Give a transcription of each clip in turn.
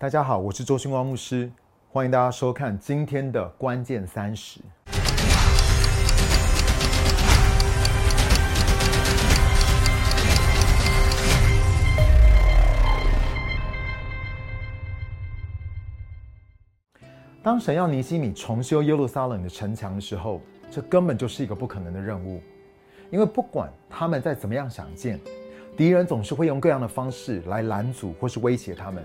大家好，我是周星光牧师，欢迎大家收看今天的关键三十。当神要尼西米重修耶路撒冷的城墙的时候，这根本就是一个不可能的任务，因为不管他们再怎么样想建，敌人总是会用各样的方式来拦阻或是威胁他们，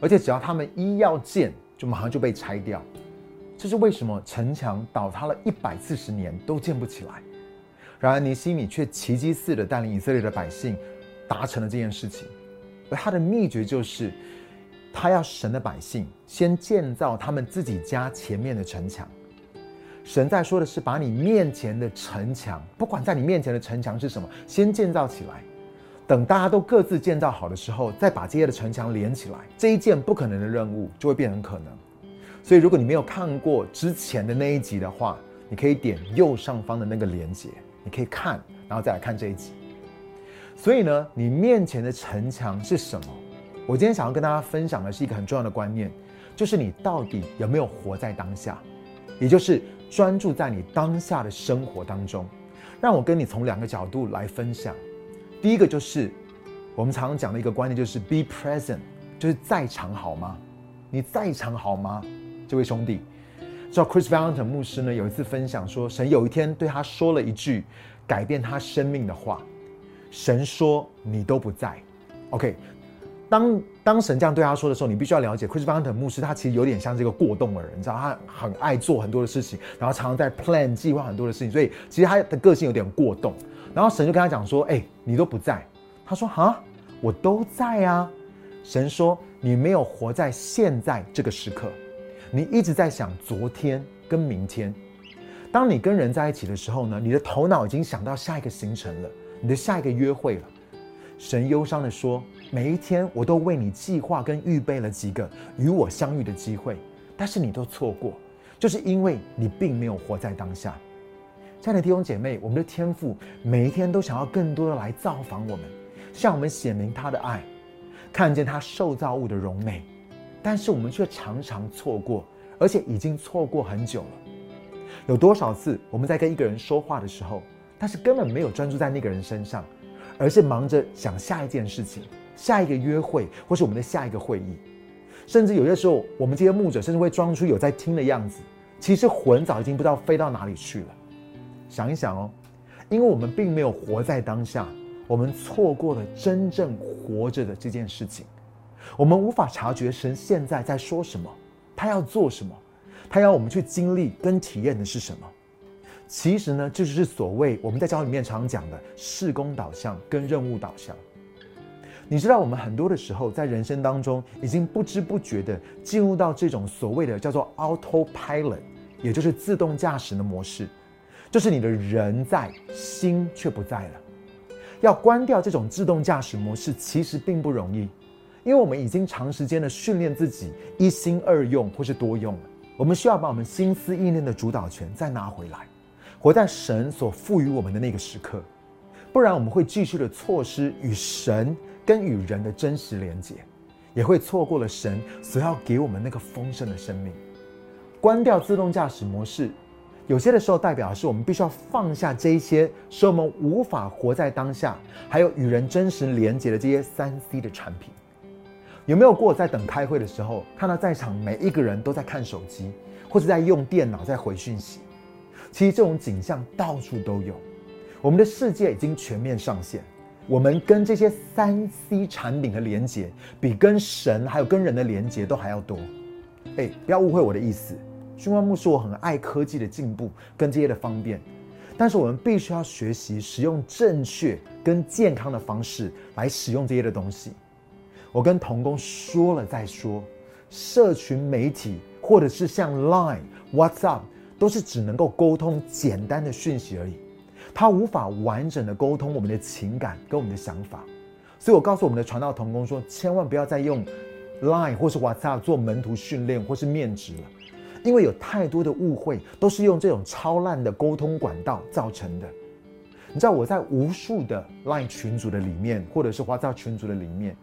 而且只要他们一要建，就马上就被拆掉。这是为什么城墙倒塌了一百四十年都建不起来？然而尼西米却奇迹似的带领以色列的百姓达成了这件事情，而他的秘诀就是。他要神的百姓先建造他们自己家前面的城墙。神在说的是，把你面前的城墙，不管在你面前的城墙是什么，先建造起来。等大家都各自建造好的时候，再把这些的城墙连起来。这一件不可能的任务就会变成可能。所以，如果你没有看过之前的那一集的话，你可以点右上方的那个连接，你可以看，然后再来看这一集。所以呢，你面前的城墙是什么？我今天想要跟大家分享的是一个很重要的观念，就是你到底有没有活在当下，也就是专注在你当下的生活当中。让我跟你从两个角度来分享。第一个就是我们常常讲的一个观念，就是 be present，就是在场好吗？你在场好吗？这位兄弟，知道 Chris Valentin 牧师呢有一次分享说，神有一天对他说了一句改变他生命的话，神说你都不在，OK。当当神这样对他说的时候，你必须要了解，Chris v a n t e n 牧师他其实有点像这个过动的人，你知道他很爱做很多的事情，然后常常在 plan 计划很多的事情，所以其实他的个性有点过动。然后神就跟他讲说：“哎，你都不在。”他说：“哈，我都在啊。”神说：“你没有活在现在这个时刻，你一直在想昨天跟明天。当你跟人在一起的时候呢，你的头脑已经想到下一个行程了，你的下一个约会了。”神忧伤的说。每一天，我都为你计划跟预备了几个与我相遇的机会，但是你都错过，就是因为你并没有活在当下。亲爱的弟兄姐妹，我们的天赋每一天都想要更多的来造访我们，向我们显明他的爱，看见他受造物的荣美，但是我们却常常错过，而且已经错过很久了。有多少次我们在跟一个人说话的时候，但是根本没有专注在那个人身上，而是忙着想下一件事情。下一个约会，或是我们的下一个会议，甚至有些时候，我们这些牧者甚至会装出有在听的样子，其实魂早已经不知道飞到哪里去了。想一想哦，因为我们并没有活在当下，我们错过了真正活着的这件事情，我们无法察觉神现在在说什么，他要做什么，他要我们去经历跟体验的是什么。其实呢，这就是所谓我们在教里面常讲的事工导向跟任务导向。你知道，我们很多的时候在人生当中，已经不知不觉的进入到这种所谓的叫做 autopilot，也就是自动驾驶的模式，就是你的人在，心却不在了。要关掉这种自动驾驶模式，其实并不容易，因为我们已经长时间的训练自己一心二用或是多用了。我们需要把我们心思意念的主导权再拿回来，活在神所赋予我们的那个时刻，不然我们会继续的错失与神。跟与人的真实连接，也会错过了神所要给我们那个丰盛的生命。关掉自动驾驶模式，有些的时候代表的是我们必须要放下这一些使我们无法活在当下，还有与人真实连接的这些三 C 的产品。有没有过在等开会的时候，看到在场每一个人都在看手机，或者在用电脑在回讯息？其实这种景象到处都有。我们的世界已经全面上线。我们跟这些三 C 产品的连接，比跟神还有跟人的连接都还要多。哎，不要误会我的意思。熏光木是我很爱科技的进步跟这些的方便，但是我们必须要学习使用正确跟健康的方式来使用这些的东西。我跟童工说了再说，社群媒体或者是像 Line、WhatsApp，都是只能够沟通简单的讯息而已。它无法完整的沟通我们的情感跟我们的想法，所以我告诉我们的传道童工说，千万不要再用 Line 或是 WhatsApp 做门徒训练或是面值了，因为有太多的误会都是用这种超烂的沟通管道造成的。你知道我在无数的 Line 群组的里面，或者是 WhatsApp 群组的里面，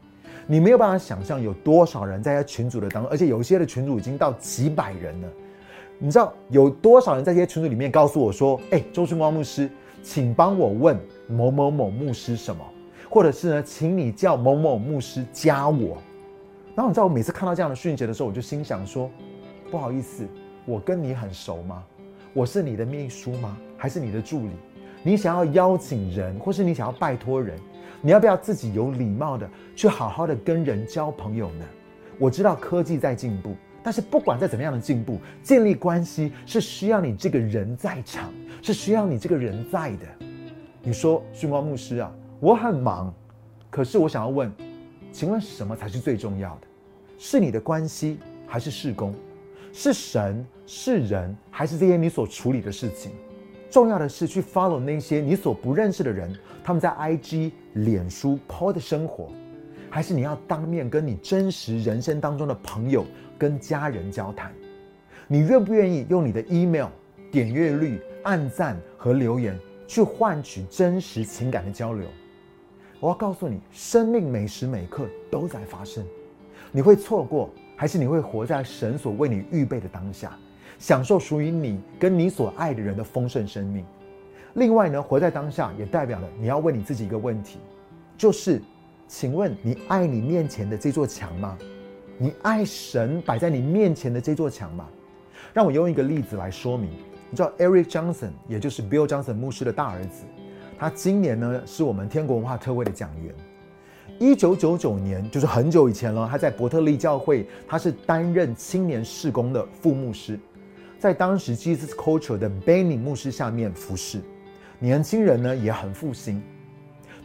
你没有办法想象有多少人在群组的当中，而且有一些的群组已经到几百人了。你知道有多少人在这些群组里面告诉我说：“哎，周春光牧师，请帮我问某某某牧师什么，或者是呢，请你叫某某牧师加我。”然后你知道我每次看到这样的讯息的时候，我就心想说：“不好意思，我跟你很熟吗？我是你的秘书吗？还是你的助理？你想要邀请人，或是你想要拜托人，你要不要自己有礼貌的去好好的跟人交朋友呢？我知道科技在进步。”但是不管在怎么样的进步，建立关系是需要你这个人在场，是需要你这个人在的。你说，训光牧师啊，我很忙，可是我想要问，请问什么才是最重要的？是你的关系，还是事工？是神，是人，还是这些你所处理的事情？重要的是去 follow 那些你所不认识的人，他们在 IG、脸书 po 的生活，还是你要当面跟你真实人生当中的朋友？跟家人交谈，你愿不愿意用你的 email 点阅率、按赞和留言去换取真实情感的交流？我要告诉你，生命每时每刻都在发生，你会错过，还是你会活在神所为你预备的当下，享受属于你跟你所爱的人的丰盛生命？另外呢，活在当下也代表了你要问你自己一个问题，就是，请问你爱你面前的这座墙吗？你爱神摆在你面前的这座墙吗？让我用一个例子来说明。你知道 Eric Johnson，也就是 Bill Johnson 牧师的大儿子，他今年呢是我们天国文化特会的讲员。一九九九年，就是很久以前了，他在伯特利教会，他是担任青年事工的副牧师，在当时 Jesus Culture 的 Benny 牧师下面服侍，年轻人呢也很复兴。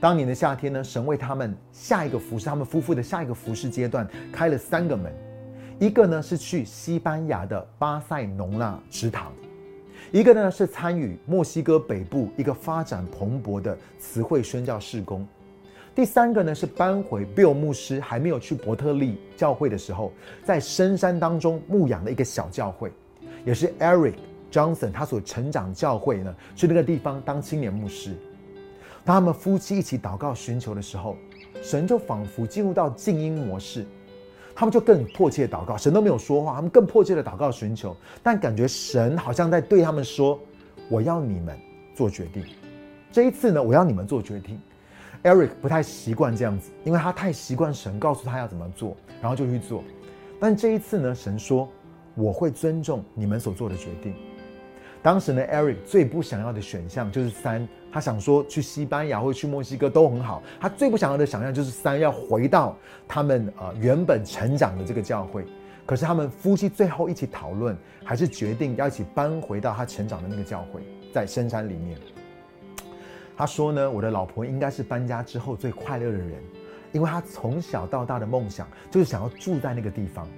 当年的夏天呢，神为他们下一个服饰，他们夫妇的下一个服饰阶段开了三个门，一个呢是去西班牙的巴塞隆纳池塘，一个呢是参与墨西哥北部一个发展蓬勃的词汇宣教事工，第三个呢是搬回 Bill 牧师还没有去伯特利教会的时候，在深山当中牧养的一个小教会，也是 Eric Johnson 他所成长教会呢，去那个地方当青年牧师。当他们夫妻一起祷告寻求的时候，神就仿佛进入到静音模式，他们就更迫切祷告。神都没有说话，他们更迫切的祷告寻求，但感觉神好像在对他们说：“我要你们做决定。这一次呢，我要你们做决定。” Eric 不太习惯这样子，因为他太习惯神告诉他要怎么做，然后就去做。但这一次呢，神说：“我会尊重你们所做的决定。”当时呢，Eric 最不想要的选项就是三。他想说去西班牙或去墨西哥都很好。他最不想要的想象就是三要回到他们呃原本成长的这个教会。可是他们夫妻最后一起讨论，还是决定要一起搬回到他成长的那个教会，在深山里面。他说呢，我的老婆应该是搬家之后最快乐的人，因为他从小到大的梦想就是想要住在那个地方。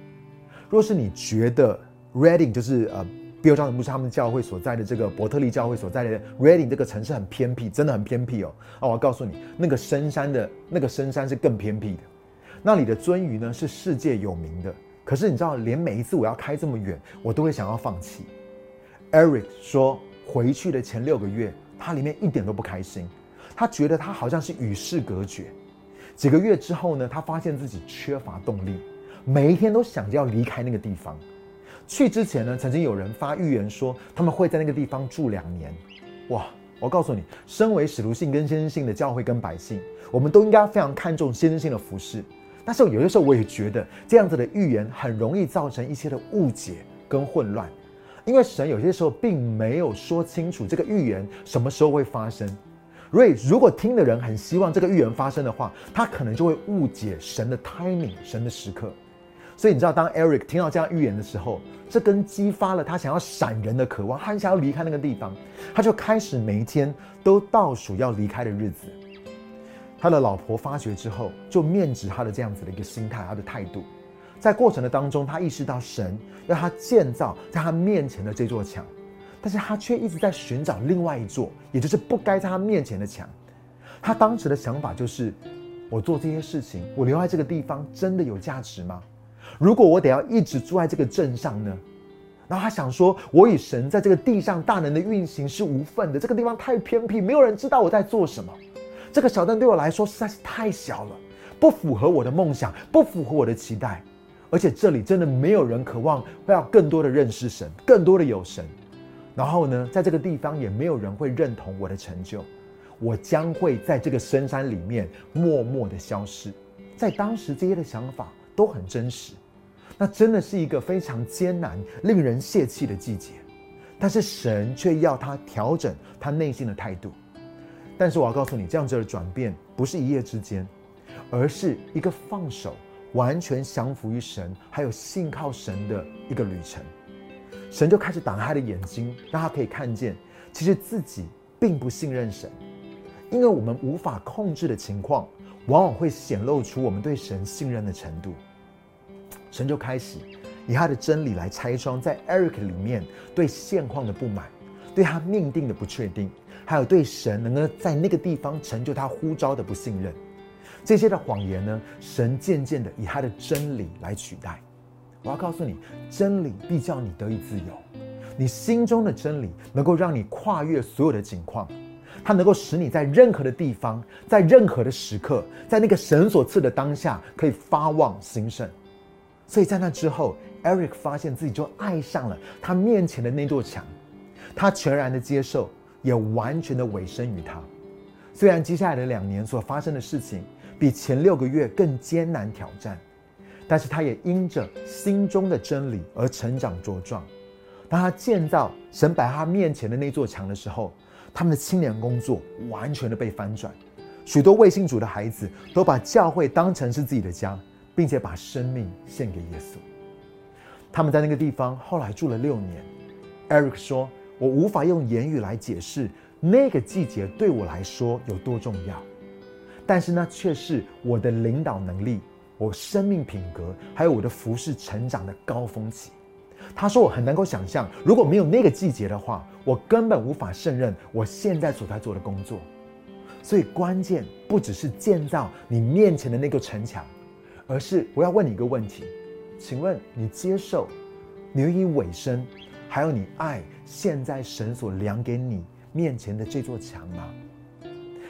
若是你觉得 Reading 就是呃。比如像牧师他们教会所在的这个伯特利教会所在的 Reading 这个城市很偏僻，真的很偏僻哦。哦，我告诉你，那个深山的那个深山是更偏僻的。那里的鳟鱼呢是世界有名的，可是你知道，连每一次我要开这么远，我都会想要放弃。Eric 说，回去的前六个月，他里面一点都不开心，他觉得他好像是与世隔绝。几个月之后呢，他发现自己缺乏动力，每一天都想着要离开那个地方。去之前呢，曾经有人发预言说他们会在那个地方住两年。哇！我告诉你，身为使徒性跟先知性的教会跟百姓，我们都应该非常看重先知性的服饰。但是有些时候，我也觉得这样子的预言很容易造成一些的误解跟混乱，因为神有些时候并没有说清楚这个预言什么时候会发生。所以，如果听的人很希望这个预言发生的话，他可能就会误解神的 timing，神的时刻。所以你知道，当 Eric 听到这样预言的时候，这跟激发了他想要闪人的渴望，他想要离开那个地方，他就开始每一天都倒数要离开的日子。他的老婆发觉之后，就面指他的这样子的一个心态，他的态度。在过程的当中，他意识到神要他建造在他面前的这座墙，但是他却一直在寻找另外一座，也就是不该在他面前的墙。他当时的想法就是：我做这些事情，我留在这个地方真的有价值吗？如果我得要一直住在这个镇上呢？然后他想说，我与神在这个地上大能的运行是无份的。这个地方太偏僻，没有人知道我在做什么。这个小镇对我来说实在是太小了，不符合我的梦想，不符合我的期待。而且这里真的没有人渴望会要更多的认识神，更多的有神。然后呢，在这个地方也没有人会认同我的成就，我将会在这个深山里面默默的消失。在当时这些的想法都很真实，那真的是一个非常艰难、令人泄气的季节。但是神却要他调整他内心的态度。但是我要告诉你，这样子的转变不是一夜之间，而是一个放手。完全降服于神，还有信靠神的一个旅程，神就开始打开他的眼睛，让他可以看见，其实自己并不信任神，因为我们无法控制的情况，往往会显露出我们对神信任的程度。神就开始以他的真理来拆穿在 Eric 里面对现况的不满，对他命定的不确定，还有对神能够在那个地方成就他呼召的不信任。这些的谎言呢，神渐渐的以他的真理来取代。我要告诉你，真理必叫你得以自由。你心中的真理能够让你跨越所有的境况，它能够使你在任何的地方，在任何的时刻，在那个神所赐的当下，可以发望兴盛。所以在那之后，Eric 发现自己就爱上了他面前的那座墙，他全然的接受，也完全的委身于他。虽然接下来的两年所发生的事情，比前六个月更艰难挑战，但是他也因着心中的真理而成长茁壮。当他建造神摆他面前的那座墙的时候，他们的青年工作完全的被翻转。许多卫星主的孩子都把教会当成是自己的家，并且把生命献给耶稣。他们在那个地方后来住了六年。Eric 说：“我无法用言语来解释那个季节对我来说有多重要。”但是呢，却是我的领导能力、我生命品格，还有我的服饰成长的高峰期。他说：“我很能够想象，如果没有那个季节的话，我根本无法胜任我现在所在做的工作。所以，关键不只是建造你面前的那个城墙，而是我要问你一个问题：请问你接受、你愿意委身，还有你爱现在神所量给你面前的这座墙吗？”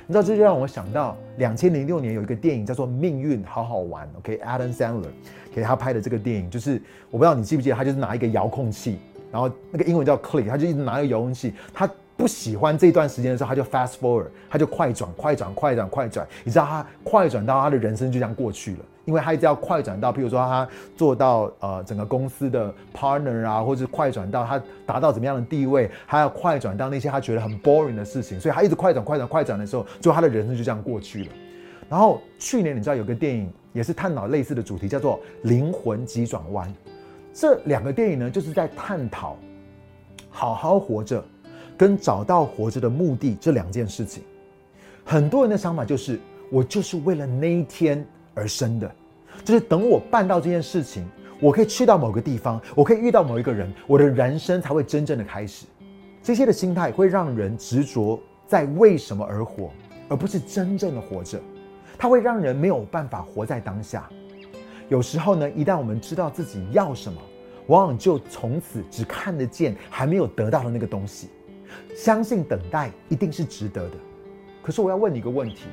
你知道，这就让我想到两千零六年有一个电影叫做《命运好好玩》，OK，Adam Sandler 给他拍的这个电影，就是我不知道你记不记得，他就是拿一个遥控器，然后那个英文叫 Click，他就一直拿一个遥控器，他。不喜欢这段时间的时候，他就 fast forward，他就快转、快转、快转、快转。你知道他快转到他的人生就这样过去了，因为他一直要快转到，譬如说他做到呃整个公司的 partner 啊，或者快转到他达到怎么样的地位，还要快转到那些他觉得很 boring 的事情，所以他一直快转、快转、快转的时候，就他的人生就这样过去了。然后去年你知道有个电影也是探讨类似的主题，叫做《灵魂急转弯》。这两个电影呢，就是在探讨好好活着。跟找到活着的目的这两件事情，很多人的想法就是，我就是为了那一天而生的，就是等我办到这件事情，我可以去到某个地方，我可以遇到某一个人，我的人生才会真正的开始。这些的心态会让人执着在为什么而活，而不是真正的活着。它会让人没有办法活在当下。有时候呢，一旦我们知道自己要什么，往往就从此只看得见还没有得到的那个东西。相信等待一定是值得的，可是我要问你一个问题，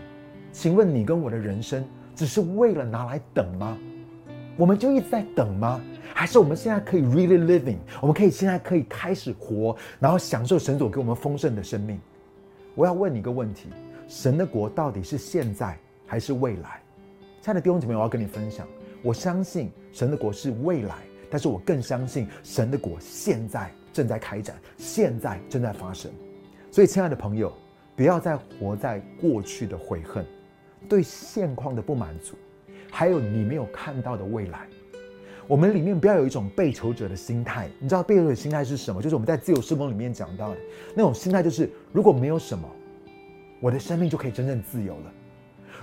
请问你跟我的人生只是为了拿来等吗？我们就一直在等吗？还是我们现在可以 really living？我们可以现在可以开始活，然后享受神所给我们丰盛的生命？我要问你一个问题：神的国到底是现在还是未来？亲爱的弟兄姐妹，我要跟你分享，我相信神的国是未来，但是我更相信神的国现在。正在开展，现在正在发生，所以，亲爱的朋友，不要再活在过去的悔恨，对现况的不满足，还有你没有看到的未来。我们里面不要有一种被求者的心态。你知道被求者的心态是什么？就是我们在自由施工里面讲到的那种心态，就是如果没有什么，我的生命就可以真正自由了。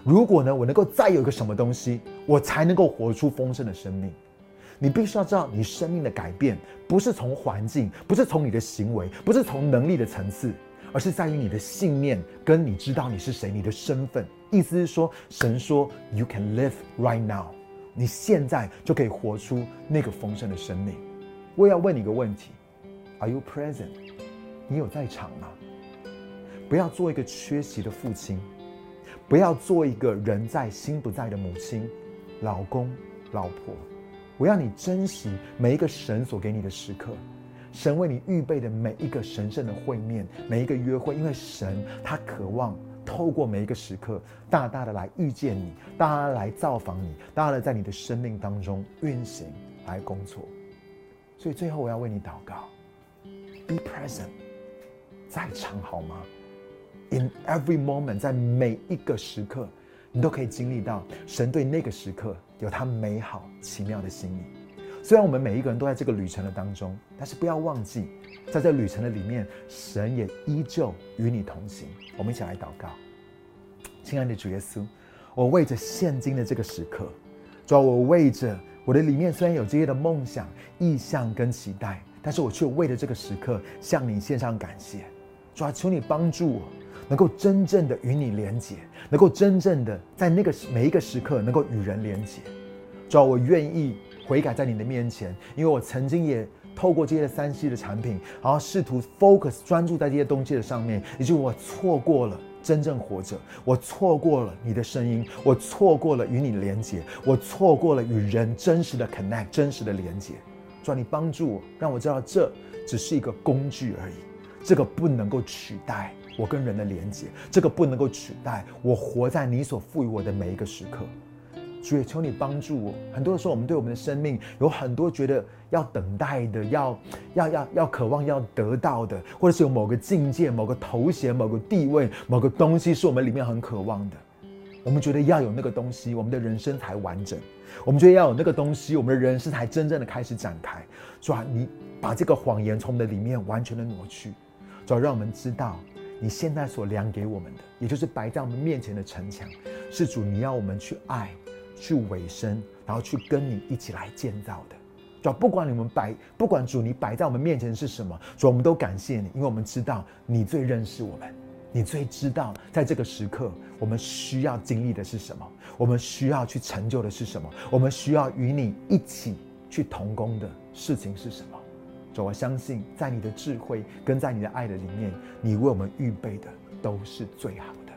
如果呢，我能够再有一个什么东西，我才能够活出丰盛的生命。你必须要知道，你生命的改变不是从环境，不是从你的行为，不是从能力的层次，而是在于你的信念跟你知道你是谁，你的身份。意思是说，神说 “You can live right now”，你现在就可以活出那个丰盛的生命。我也要问你一个问题：Are you present？你有在场吗？不要做一个缺席的父亲，不要做一个人在心不在的母亲、老公、老婆。我要你珍惜每一个神所给你的时刻，神为你预备的每一个神圣的会面、每一个约会，因为神他渴望透过每一个时刻，大大的来遇见你，大大的来造访你，大大的在你的生命当中运行来工作。所以最后我要为你祷告，Be present，在场好吗？In every moment，在每一个时刻，你都可以经历到神对那个时刻有他美好奇妙的心意。虽然我们每一个人都在这个旅程的当中，但是不要忘记，在这旅程的里面，神也依旧与你同行。我们一起来祷告，亲爱的主耶稣，我为着现今的这个时刻，主要我为着。我的里面虽然有这些的梦想、意向跟期待，但是我却为了这个时刻向你献上感谢。主啊，求你帮助我，能够真正的与你连结，能够真正的在那个每一个时刻能够与人连结。主啊，我愿意悔改在你的面前，因为我曾经也透过这些三 C 的产品，然后试图 focus 专注在这些东西的上面，以及我错过了。真正活着，我错过了你的声音，我错过了与你连接，我错过了与人真实的 connect，真实的连接。主，你帮助我，让我知道这只是一个工具而已，这个不能够取代我跟人的连接，这个不能够取代我活在你所赋予我的每一个时刻。主也求你帮助我。很多时候，我们对我们的生命有很多觉得要等待的，要要要要渴望要得到的，或者是有某个境界、某个头衔、某个地位、某个东西是我们里面很渴望的。我们觉得要有那个东西，我们的人生才完整。我们觉得要有那个东西，我们的人生才真正的开始展开。主啊，你把这个谎言从我们的里面完全的挪去，主要让我们知道你现在所量给我们的，也就是摆在我们面前的城墙，是主你要我们去爱。去委身，然后去跟你一起来建造的，主，不管你们摆，不管主你摆在我们面前是什么，主，我们都感谢你，因为我们知道你最认识我们，你最知道在这个时刻我们需要经历的是什么，我们需要去成就的是什么，我们需要与你一起去同工的事情是什么。主，我相信在你的智慧跟在你的爱的里面，你为我们预备的都是最好的。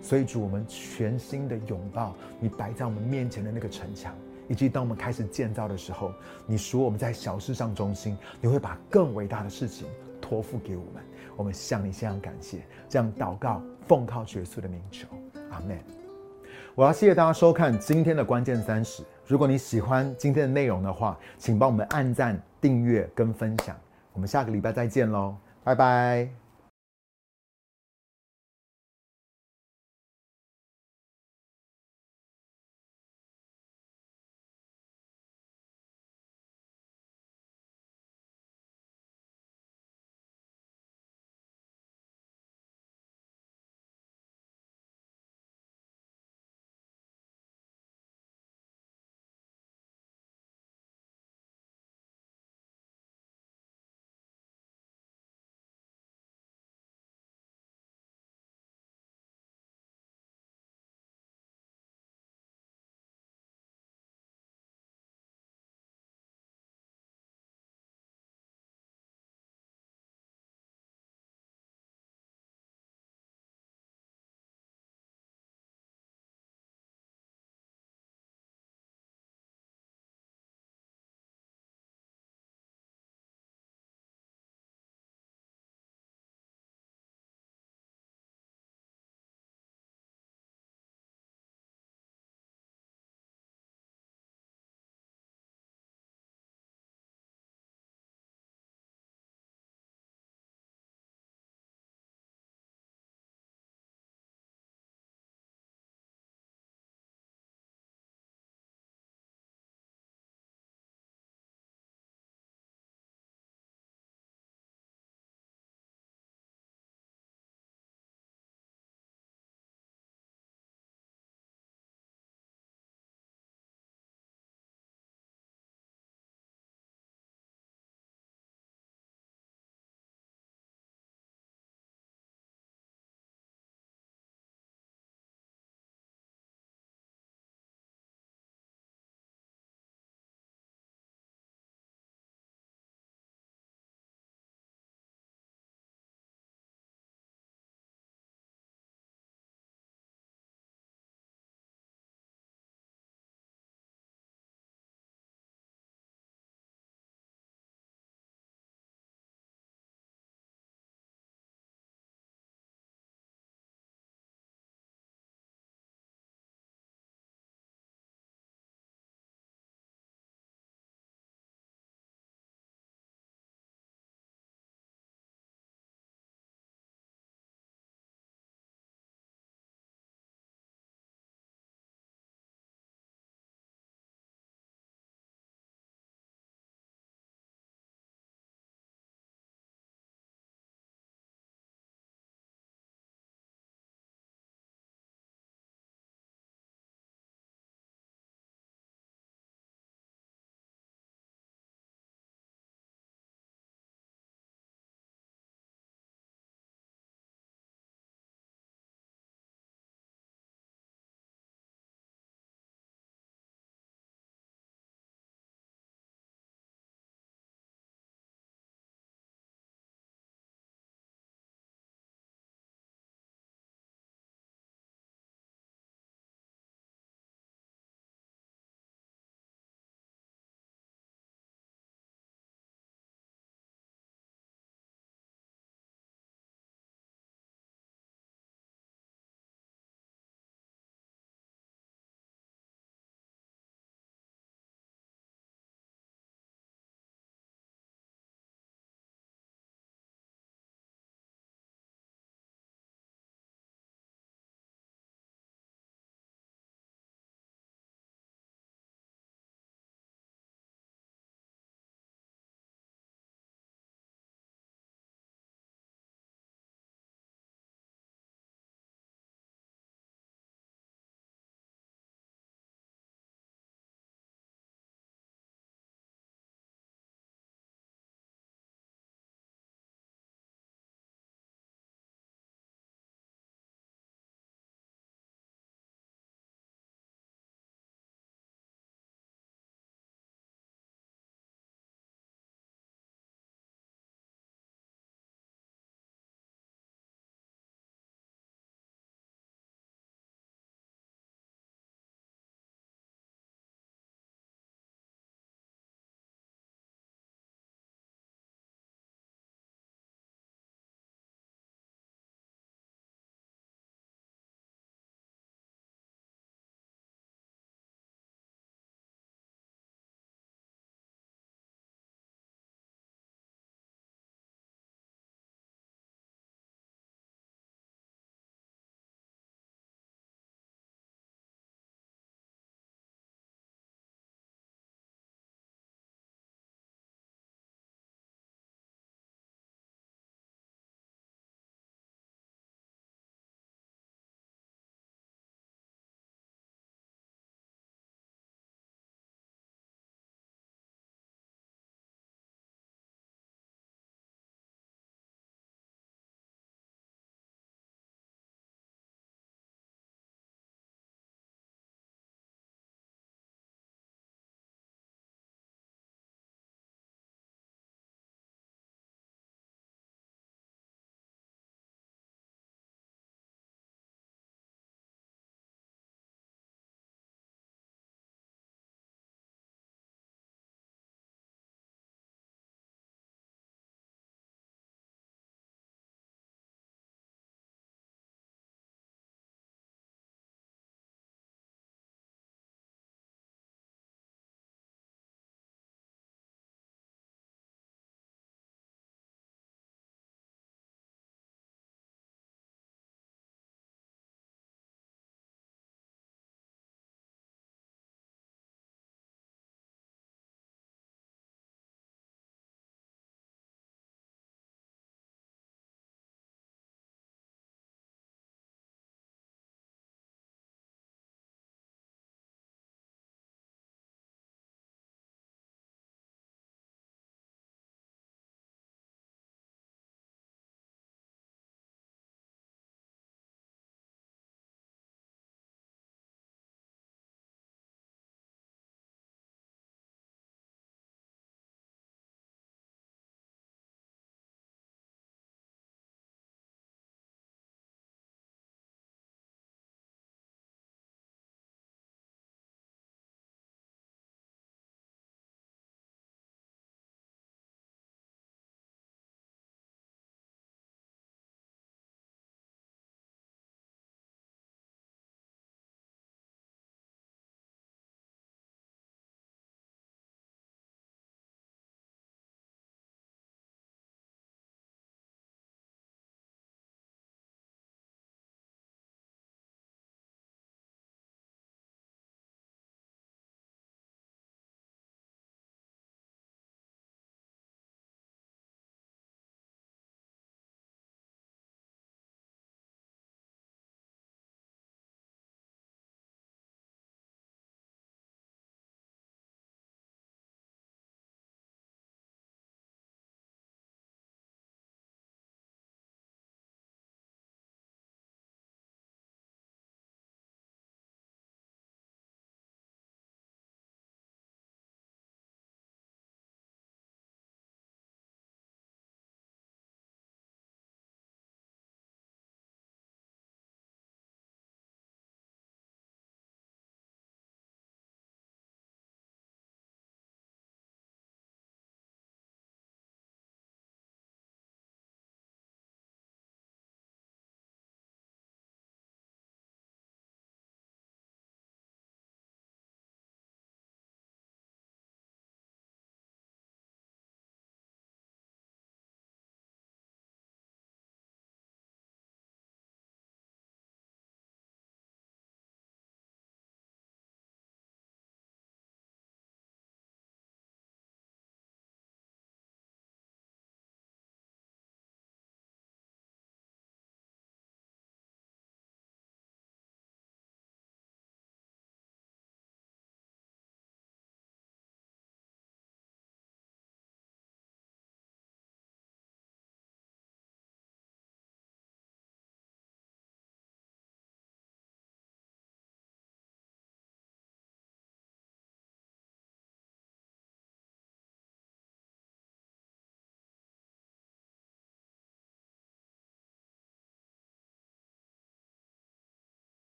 所以主，我们全心的拥抱你摆在我们面前的那个城墙，以及当我们开始建造的时候，你说我们在小事上中心，你会把更伟大的事情托付给我们。我们向你献上感谢，这样祷告，奉靠耶稣的名求，阿门。我要谢谢大家收看今天的关键三十。如果你喜欢今天的内容的话，请帮我们按赞、订阅跟分享。我们下个礼拜再见喽，拜拜。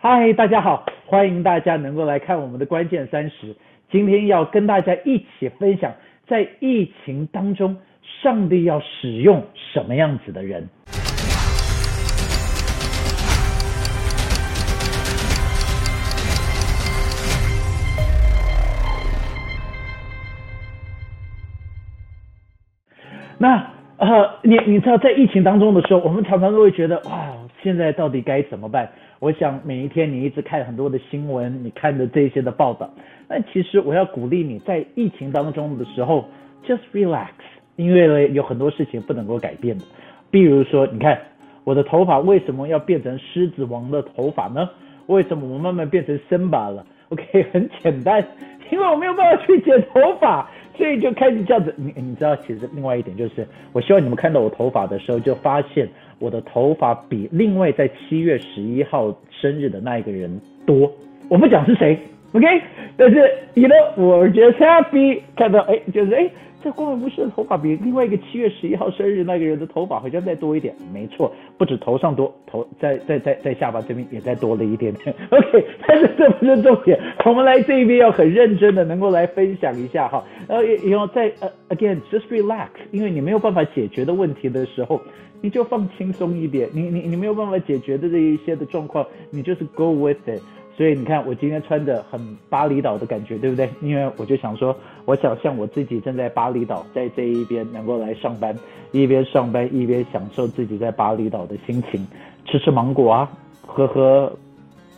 嗨，大家好，欢迎大家能够来看我们的关键三十。今天要跟大家一起分享，在疫情当中，上帝要使用什么样子的人？那呃，你你知道，在疫情当中的时候，我们常常都会觉得，哇，现在到底该怎么办？我想每一天你一直看很多的新闻，你看的这些的报道，但其实我要鼓励你在疫情当中的时候，just relax，因为呢有很多事情不能够改变的，比如说，你看我的头发为什么要变成狮子王的头发呢？为什么我慢慢变成森巴了？OK，很简单，因为我没有办法去剪头发。所以就开始这样子，你你知道，其实另外一点就是，我希望你们看到我头发的时候，就发现我的头发比另外在七月十一号生日的那一个人多。我不讲是谁，OK？但是，you know，我 just happy 看到，哎，就是哎。这光文不是头发比另外一个七月十一号生日那个人的头发好像再多一点，没错，不止头上多，头在在在在下巴这边也再多了一点点。OK，但是这不是重点，我们来这一边要很认真的能够来分享一下哈。呃，然后在呃，again just relax，因为你没有办法解决的问题的时候，你就放轻松一点。你你你没有办法解决的这一些的状况，你就是 go with it。所以你看，我今天穿的很巴厘岛的感觉，对不对？因为我就想说，我想象我自己正在巴厘岛，在这一边能够来上班，一边上班一边享受自己在巴厘岛的心情，吃吃芒果啊，喝喝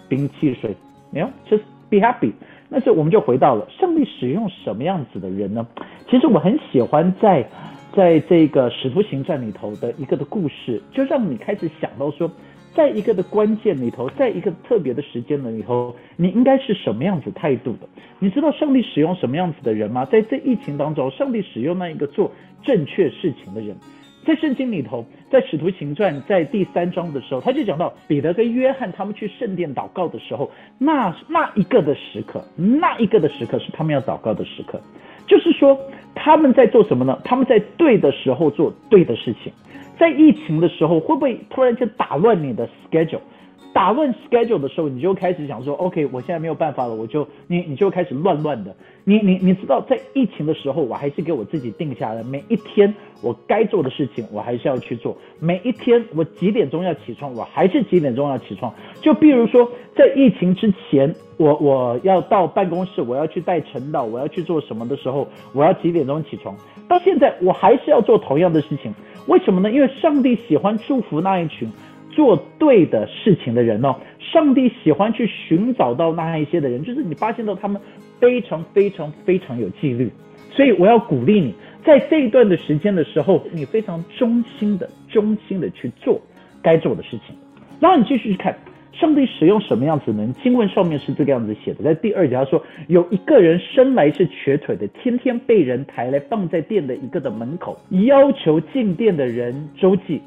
冰汽水，没有，just be happy。那是我们就回到了上帝使用什么样子的人呢？其实我很喜欢在在这个使徒行传里头的一个的故事，就让你开始想到说。在一个的关键里头，在一个特别的时间的里头，你应该是什么样子态度的？你知道上帝使用什么样子的人吗？在这疫情当中，上帝使用那一个做正确事情的人，在圣经里头，在使徒行传在第三章的时候，他就讲到彼得跟约翰他们去圣殿祷告的时候，那那一个的时刻，那一个的时刻是他们要祷告的时刻，就是说他们在做什么呢？他们在对的时候做对的事情。在疫情的时候，会不会突然间打乱你的 schedule？打乱 schedule 的时候，你就开始想说，OK，我现在没有办法了，我就你你就开始乱乱的。你你你知道，在疫情的时候，我还是给我自己定下来，每一天我该做的事情，我还是要去做。每一天我几点钟要起床，我还是几点钟要起床。就比如说，在疫情之前，我我要到办公室，我要去带晨导，我要去做什么的时候，我要几点钟起床？到现在，我还是要做同样的事情。为什么呢？因为上帝喜欢祝福那一群做对的事情的人哦。上帝喜欢去寻找到那一些的人，就是你发现到他们非常非常非常有纪律。所以我要鼓励你，在这一段的时间的时候，你非常忠心的、忠心的去做该做的事情。然后你继续去看。上帝使用什么样子呢？经文上面是这个样子写的，在第二节他说，有一个人生来是瘸腿的，天天被人抬来放在店的一个的门口，要求进店的人周济。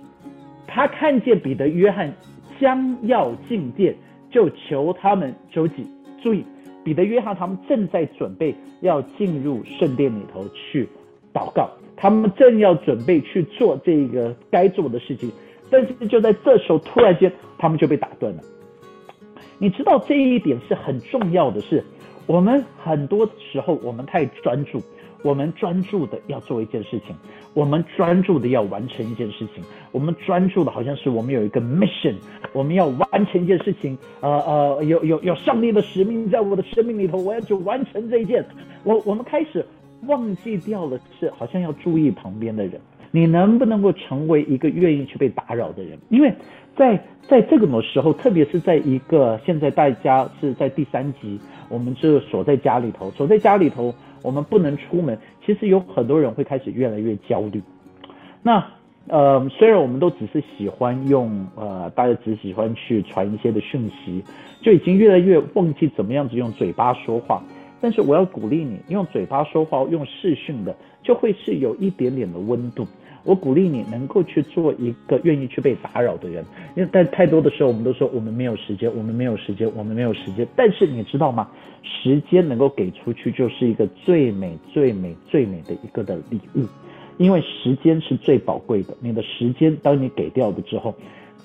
他看见彼得、约翰将要进店，就求他们周济。注意，彼得、约翰他们正在准备要进入圣殿里头去祷告，他们正要准备去做这个该做的事情，但是就在这时候，突然间他们就被打断了。你知道这一点是很重要的，是我们很多时候我们太专注，我们专注的要做一件事情，我们专注的要完成一件事情，我们专注的好像是我们有一个 mission，我们要完成一件事情，呃呃，有有有上帝的使命在我的生命里头，我要去完成这一件，我我们开始忘记掉了是好像要注意旁边的人，你能不能够成为一个愿意去被打扰的人？因为。在在这个时候，特别是在一个现在大家是在第三级，我们是锁在家里头，锁在家里头，我们不能出门。其实有很多人会开始越来越焦虑。那呃，虽然我们都只是喜欢用呃，大家只喜欢去传一些的讯息，就已经越来越忘记怎么样子用嘴巴说话。但是我要鼓励你，用嘴巴说话，用视讯的，就会是有一点点的温度。我鼓励你能够去做一个愿意去被打扰的人，因为在太多的时候，我们都说我们没有时间，我们没有时间，我们没有时间。但是你知道吗？时间能够给出去，就是一个最美、最美、最美的一个的礼物，因为时间是最宝贵的。你的时间，当你给掉了之后，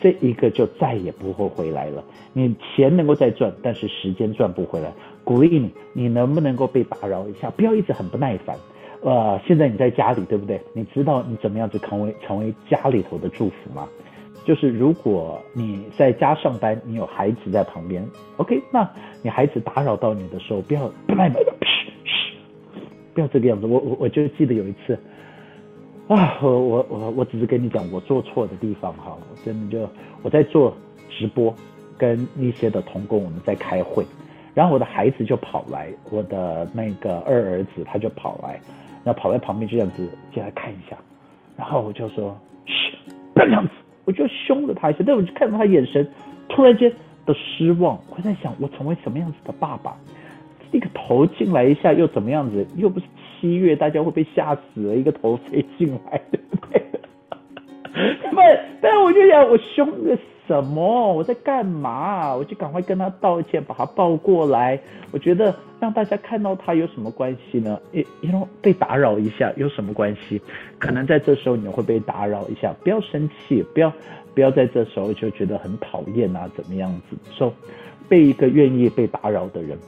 这一个就再也不会回来了。你钱能够再赚，但是时间赚不回来。鼓励你，你能不能够被打扰一下？不要一直很不耐烦。呃，现在你在家里，对不对？你知道你怎么样子成为成为家里头的祝福吗？就是如果你在家上班，你有孩子在旁边，OK，那你孩子打扰到你的时候，不要不耐烦，嘘嘘，不要这个样子。我我我就记得有一次，啊，我我我我只是跟你讲我做错的地方哈，我真的就我在做直播，跟一些的同工我们在开会，然后我的孩子就跑来，我的那个二儿子他就跑来。然后跑在旁边，就这样子进来看一下，然后我就说：“嘘，不要这样子。”我就凶了他一下，但我就看到他眼神突然间的失望。我在想，我成为什么样子的爸爸？一个头进来一下又怎么样子？又不是七月，大家会被吓死了。一个头飞进来，对不对？但，但我就想，我凶个。什么？我在干嘛？我就赶快跟他道歉，把他抱过来。我觉得让大家看到他有什么关系呢？因因为被打扰一下有什么关系？可能在这时候你会被打扰一下，不要生气，不要不要在这时候就觉得很讨厌啊，怎么样子？说被一个愿意被打扰的人。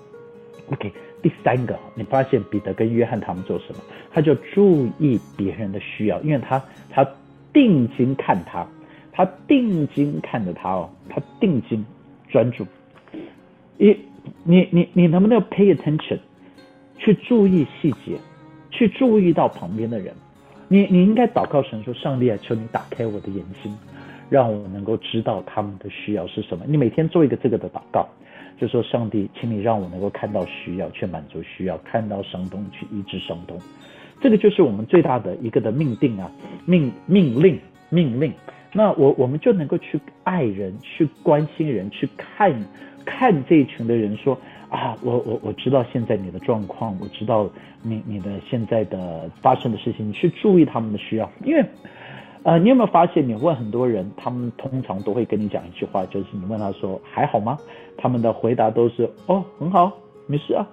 OK，第三个，你发现彼得跟约翰他们做什么？他就注意别人的需要，因为他他定睛看他。他定睛看着他哦，他定睛专注。你你你你能不能 pay attention，去注意细节，去注意到旁边的人？你你应该祷告神说：上帝啊，求你打开我的眼睛，让我能够知道他们的需要是什么。你每天做一个这个的祷告，就说上帝，请你让我能够看到需要，去满足需要，看到伤痛去医治伤痛。这个就是我们最大的一个的命定啊，命命令命令。那我我们就能够去爱人，去关心人，去看看这一群的人，说啊，我我我知道现在你的状况，我知道你你的现在的发生的事情，你去注意他们的需要。因为，呃，你有没有发现，你问很多人，他们通常都会跟你讲一句话，就是你问他说还好吗？他们的回答都是哦很好，没事啊，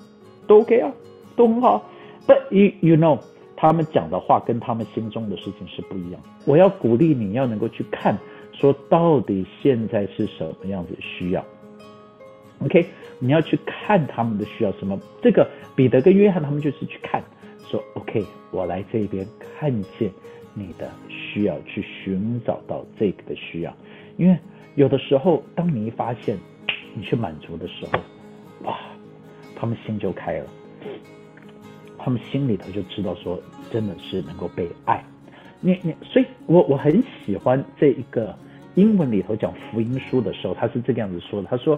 都 OK 啊，都很好。But you you know。他们讲的话跟他们心中的事情是不一样。我要鼓励你要能够去看，说到底现在是什么样子需要。OK，你要去看他们的需要什么。这个彼得跟约翰他们就是去看，说 OK，我来这边看见你的需要，去寻找到这个的需要。因为有的时候，当你一发现你去满足的时候，哇，他们心就开了。他们心里头就知道说，真的是能够被爱。你你，所以我我很喜欢这一个英文里头讲福音书的时候，他是这个样子说的。他说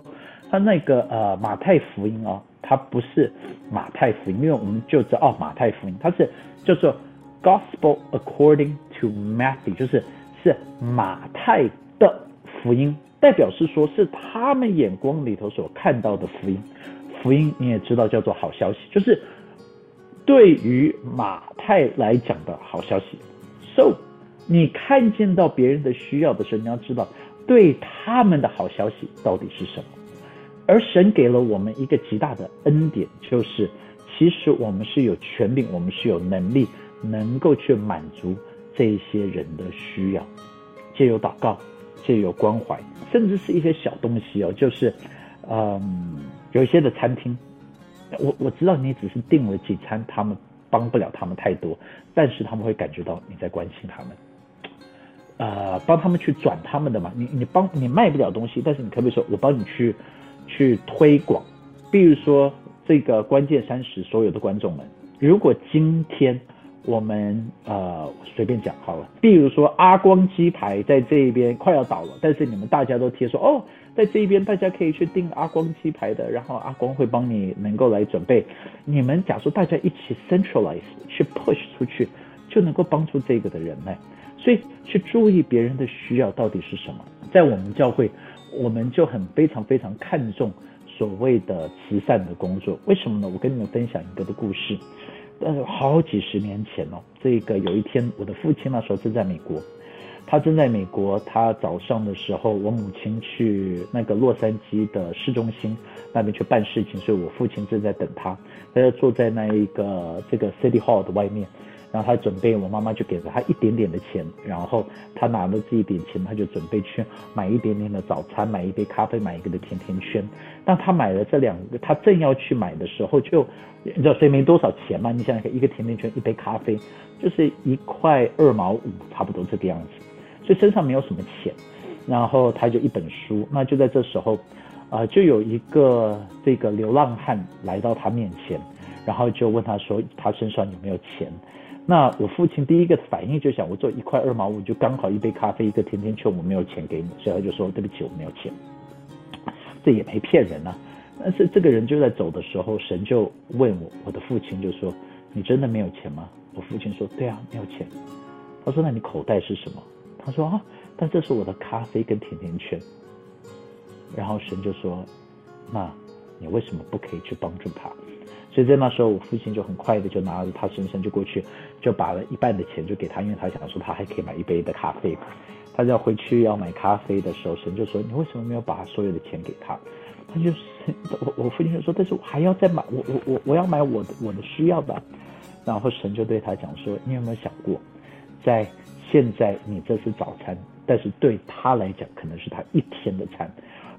他那个呃马太福音哦，他不是马太福音，因为我们就知道哦马太福音，它是叫做 Gospel according to Matthew，就是是马太的福音，代表是说是他们眼光里头所看到的福音。福音你也知道叫做好消息，就是。对于马太来讲的好消息，so 你看见到别人的需要的时候，你要知道对他们的好消息到底是什么。而神给了我们一个极大的恩典，就是其实我们是有权柄，我们是有能力，能够去满足这些人的需要，借由祷告，借由关怀，甚至是一些小东西哦，就是嗯，有一些的餐厅。我我知道你只是订了几餐，他们帮不了他们太多，但是他们会感觉到你在关心他们，呃，帮他们去转他们的嘛。你你帮你卖不了东西，但是你可不可以说我帮你去去推广？比如说这个关键三十，所有的观众们，如果今天我们呃随便讲好了，比如说阿光鸡排在这边快要倒了，但是你们大家都贴说哦。在这一边，大家可以去订阿光鸡排的，然后阿光会帮你能够来准备。你们假如大家一起 centralize 去 push 出去，就能够帮助这个的人呢。所以去注意别人的需要到底是什么。在我们教会，我们就很非常非常看重所谓的慈善的工作。为什么呢？我跟你们分享一个的故事。呃，好几十年前哦，这个有一天，我的父亲那时候正在美国。他正在美国，他早上的时候，我母亲去那个洛杉矶的市中心那边去办事情，所以我父亲正在等他，他就坐在那一个这个 City Hall 的外面，然后他准备，我妈妈就给了他一点点的钱，然后他拿了这一点钱，他就准备去买一点点的早餐，买一杯咖啡，买一个的甜甜圈。当他买了这两个，他正要去买的时候，就你知道所以没多少钱嘛？你想想看，一个甜甜圈，一杯咖啡，就是一块二毛五，差不多这个样子，所以身上没有什么钱。然后他就一本书，那就在这时候，啊，就有一个这个流浪汉来到他面前，然后就问他说，他身上有没有钱？那我父亲第一个反应就想，我做一块二毛五，就刚好一杯咖啡，一个甜甜圈，我没有钱给你，所以他就说对不起，我没有钱。这也没骗人啊。但是这个人就在走的时候，神就问我，我的父亲就说，你真的没有钱吗？我父亲说，对啊，没有钱。他说，那你口袋是什么？他说啊，但这是我的咖啡跟甜甜圈。然后神就说，那你为什么不可以去帮助他？所以在那时候，我父亲就很快的就拿着他身上就过去，就把了一半的钱就给他，因为他想说他还可以买一杯的咖啡。他要回去要买咖啡的时候，神就说：“你为什么没有把所有的钱给他？”他就是我 我父亲就说：“但是我还要再买，我我我我要买我的我的需要的。”然后神就对他讲说：“你有没有想过，在现在你这是早餐，但是对他来讲可能是他一天的餐。”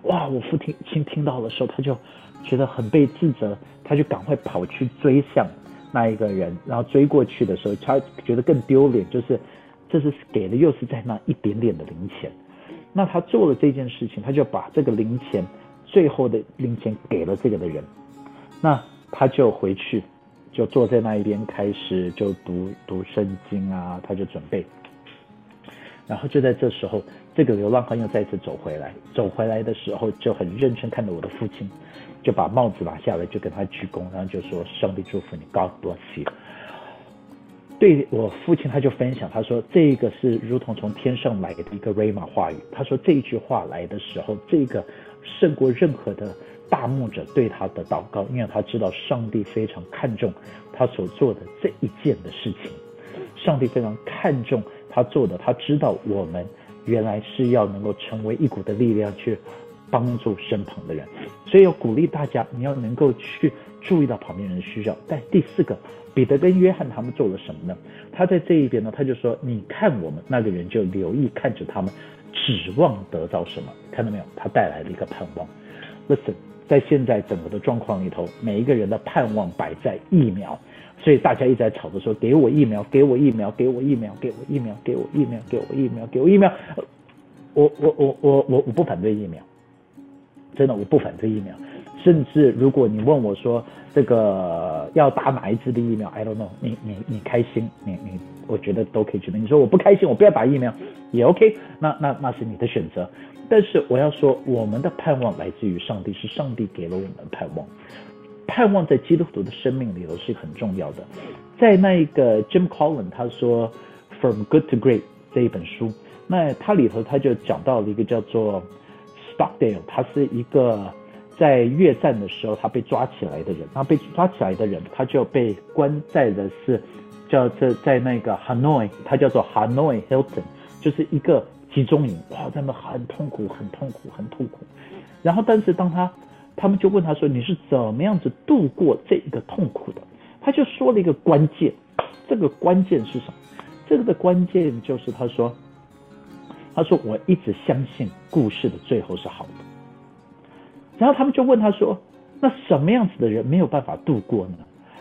哇！我父亲亲听到的时候，他就。觉得很被自责，他就赶快跑去追向那一个人，然后追过去的时候，他觉得更丢脸，就是这是给的又是在那一点点的零钱。那他做了这件事情，他就把这个零钱最后的零钱给了这个的人，那他就回去，就坐在那一边开始就读读圣经啊，他就准备，然后就在这时候，这个流浪汉又再次走回来，走回来的时候就很认真看着我的父亲。就把帽子拿下来，就跟他鞠躬，然后就说：“上帝祝福你，God bless you。”对我父亲，他就分享，他说：“这个是如同从天上来的一个 Rama 话语。”他说这一句话来的时候，这个胜过任何的大牧者对他的祷告，因为他知道上帝非常看重他所做的这一件的事情。上帝非常看重他做的，他知道我们原来是要能够成为一股的力量去。帮助身旁的人，所以要鼓励大家，你要能够去注意到旁边人的需要。但第四个，彼得跟约翰他们做了什么呢？他在这一边呢，他就说：“你看我们那个人就留意看着他们，指望得到什么？看到没有？他带来了一个盼望。Listen，在现在整个的状况里头，每一个人的盼望摆在疫苗，所以大家一直在吵着说：给我疫苗，给我疫苗，给我疫苗，给我疫苗，给我疫苗，给我疫苗，给我疫苗。我我我我我我不反对疫苗。”真的，我不反对疫苗，甚至如果你问我说这个要打哪一支的疫苗，I don't know，你你你开心，你你我觉得都可以去的。你说我不开心，我不要打疫苗也 OK，那那那是你的选择。但是我要说，我们的盼望来自于上帝，是上帝给了我们盼望。盼望在基督徒的生命里头是很重要的。在那一个 Jim Collins 他说 From Good to Great 这一本书，那他里头他就讲到了一个叫做。Stockdale，他是一个在越战的时候他被抓起来的人，那被抓起来的人，他就被关在的是叫这在那个 Hanoi，他叫做 Hanoi Hilton，就是一个集中营，哇，他们很痛苦，很痛苦，很痛苦。然后，但是当他他们就问他说：“你是怎么样子度过这一个痛苦的？”他就说了一个关键，这个关键是什么？这个的关键就是他说。他说：“我一直相信故事的最后是好的。”然后他们就问他说：“那什么样子的人没有办法度过呢？”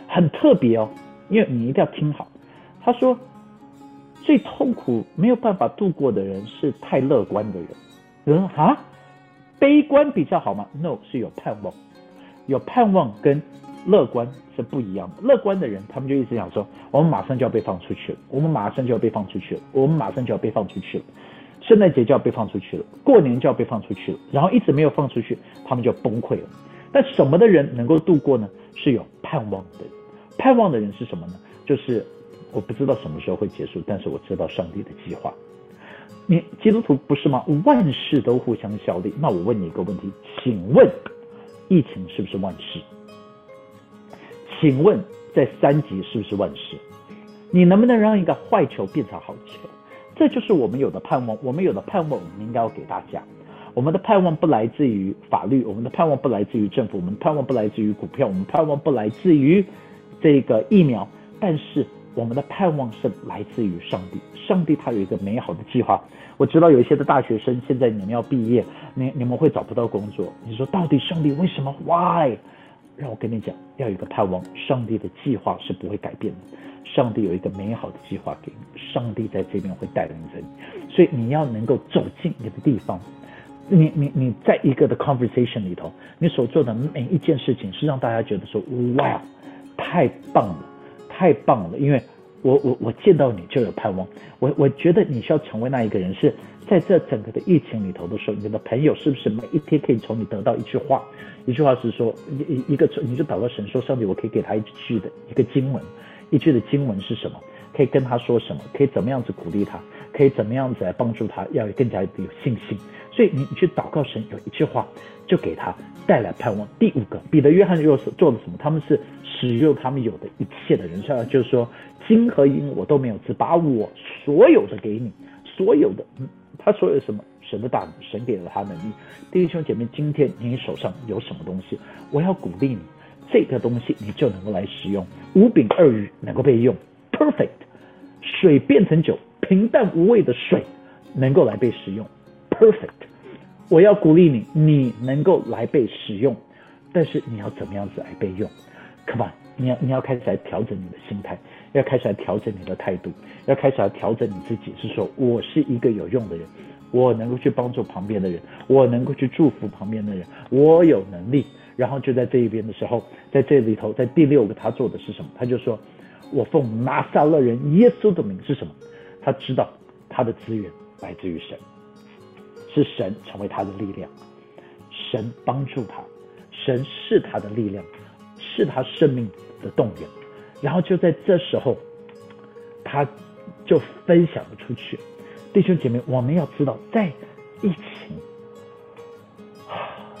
很特别哦，因为你一定要听好。他说：“最痛苦没有办法度过的人是太乐观的人。”人啊，悲观比较好吗？No，是有盼望，有盼望跟乐观是不一样的。乐观的人，他们就一直想说：“我们马上就要被放出去了，我们马上就要被放出去了，我们马上就要被放出去了。”圣诞节就要被放出去了，过年就要被放出去了，然后一直没有放出去，他们就崩溃了。但什么的人能够度过呢？是有盼望的人。盼望的人是什么呢？就是我不知道什么时候会结束，但是我知道上帝的计划。你基督徒不是吗？万事都互相效力。那我问你一个问题，请问疫情是不是万事？请问在三级是不是万事？你能不能让一个坏球变成好球？这就是我们有的盼望，我们有的盼望，我们应该要给大家。我们的盼望不来自于法律，我们的盼望不来自于政府，我们盼望不来自于股票，我们盼望不来自于这个疫苗。但是我们的盼望是来自于上帝，上帝他有一个美好的计划。我知道有一些的大学生现在你们要毕业，你你们会找不到工作。你说到底上帝为什么？Why？让我跟你讲，要有一个盼望，上帝的计划是不会改变的。上帝有一个美好的计划给你，上帝在这边会带领着你，所以你要能够走进你的地方，你你你在一个的 conversation 里头，你所做的每一件事情是让大家觉得说，哇，太棒了，太棒了，因为我我我见到你就有盼望，我我觉得你需要成为那一个人是。在这整个的疫情里头的时候，你的朋友是不是每一天可以从你得到一句话？一句话是说，一一个你就祷告神说，上帝，我可以给他一句的一个经文，一句的经文是什么？可以跟他说什么？可以怎么样子鼓励他？可以怎么样子来帮助他？要更加有信心。所以你你去祷告神，有一句话就给他带来盼望。第五个，彼得、约翰又是做了什么？他们是使用他们有的一切的人，像就是说，金和银我都没有，只把我所有的给你，所有的。嗯他所有什么神的大能，神给了他能力。弟兄姐妹，今天你手上有什么东西？我要鼓励你，这个东西你就能够来使用。五饼二鱼能够被用，perfect。水变成酒，平淡无味的水能够来被使用，perfect。我要鼓励你，你能够来被使用，但是你要怎么样子来被用？Come on，你要你要开始来调整你的心态。要开始来调整你的态度，要开始来调整你自己，是说我是一个有用的人，我能够去帮助旁边的人，我能够去祝福旁边的人，我有能力。然后就在这一边的时候，在这里头，在第六个他做的是什么？他就说，我奉拿撒勒人耶稣的名是什么？他知道他的资源来自于神，是神成为他的力量，神帮助他，神是他的力量，是他生命的动员。然后就在这时候，他就分享了出去。弟兄姐妹，我们要知道，在疫情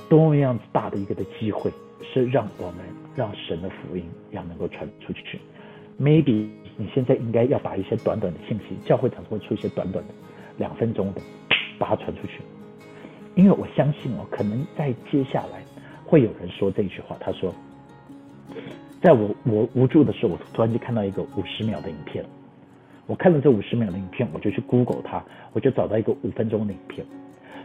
多么样子大的一个的机会，是让我们让神的福音要能够传出去。Maybe 你现在应该要把一些短短的信息，教会常会出一些短短的两分钟的，把它传出去。因为我相信哦，可能在接下来会有人说这句话，他说。在我我无助的时候，我突然就看到一个五十秒的影片。我看了这五十秒的影片，我就去 Google 它，我就找到一个五分钟的影片。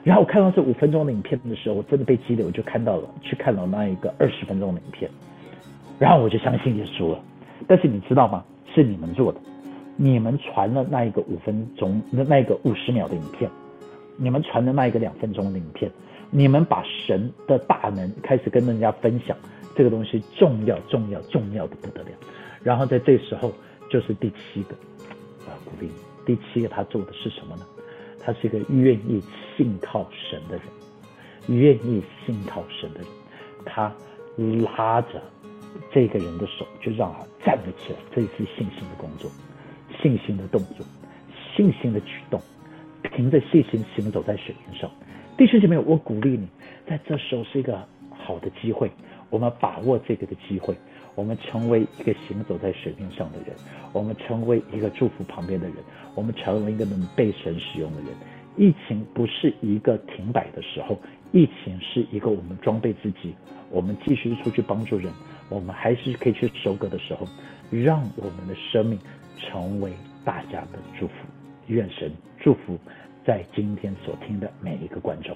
然后我看到这五分钟的影片的时候，我真的被激励，我就看到了，去看了那一个二十分钟的影片。然后我就相信耶稣了。但是你知道吗？是你们做的，你们传了那一个五分钟的那个五十秒的影片，你们传的那一个两分钟的影片，你们把神的大能开始跟人家分享。这个东西重要，重要，重要的不得了。然后在这时候，就是第七个，我要鼓励你。第七个他做的是什么呢？他是一个愿意信靠神的人，愿意信靠神的人。他拉着这个人的手，就让他站了起来。这是信心的工作，信心的动作，信心的举动，凭着信心行走在水面上。弟兄姐妹，我鼓励你，在这时候是一个好的机会。我们把握这个的机会，我们成为一个行走在水面上的人，我们成为一个祝福旁边的人，我们成为一个能被神使用的人。疫情不是一个停摆的时候，疫情是一个我们装备自己，我们继续出去帮助人，我们还是可以去收割的时候，让我们的生命成为大家的祝福。愿神祝福在今天所听的每一个观众。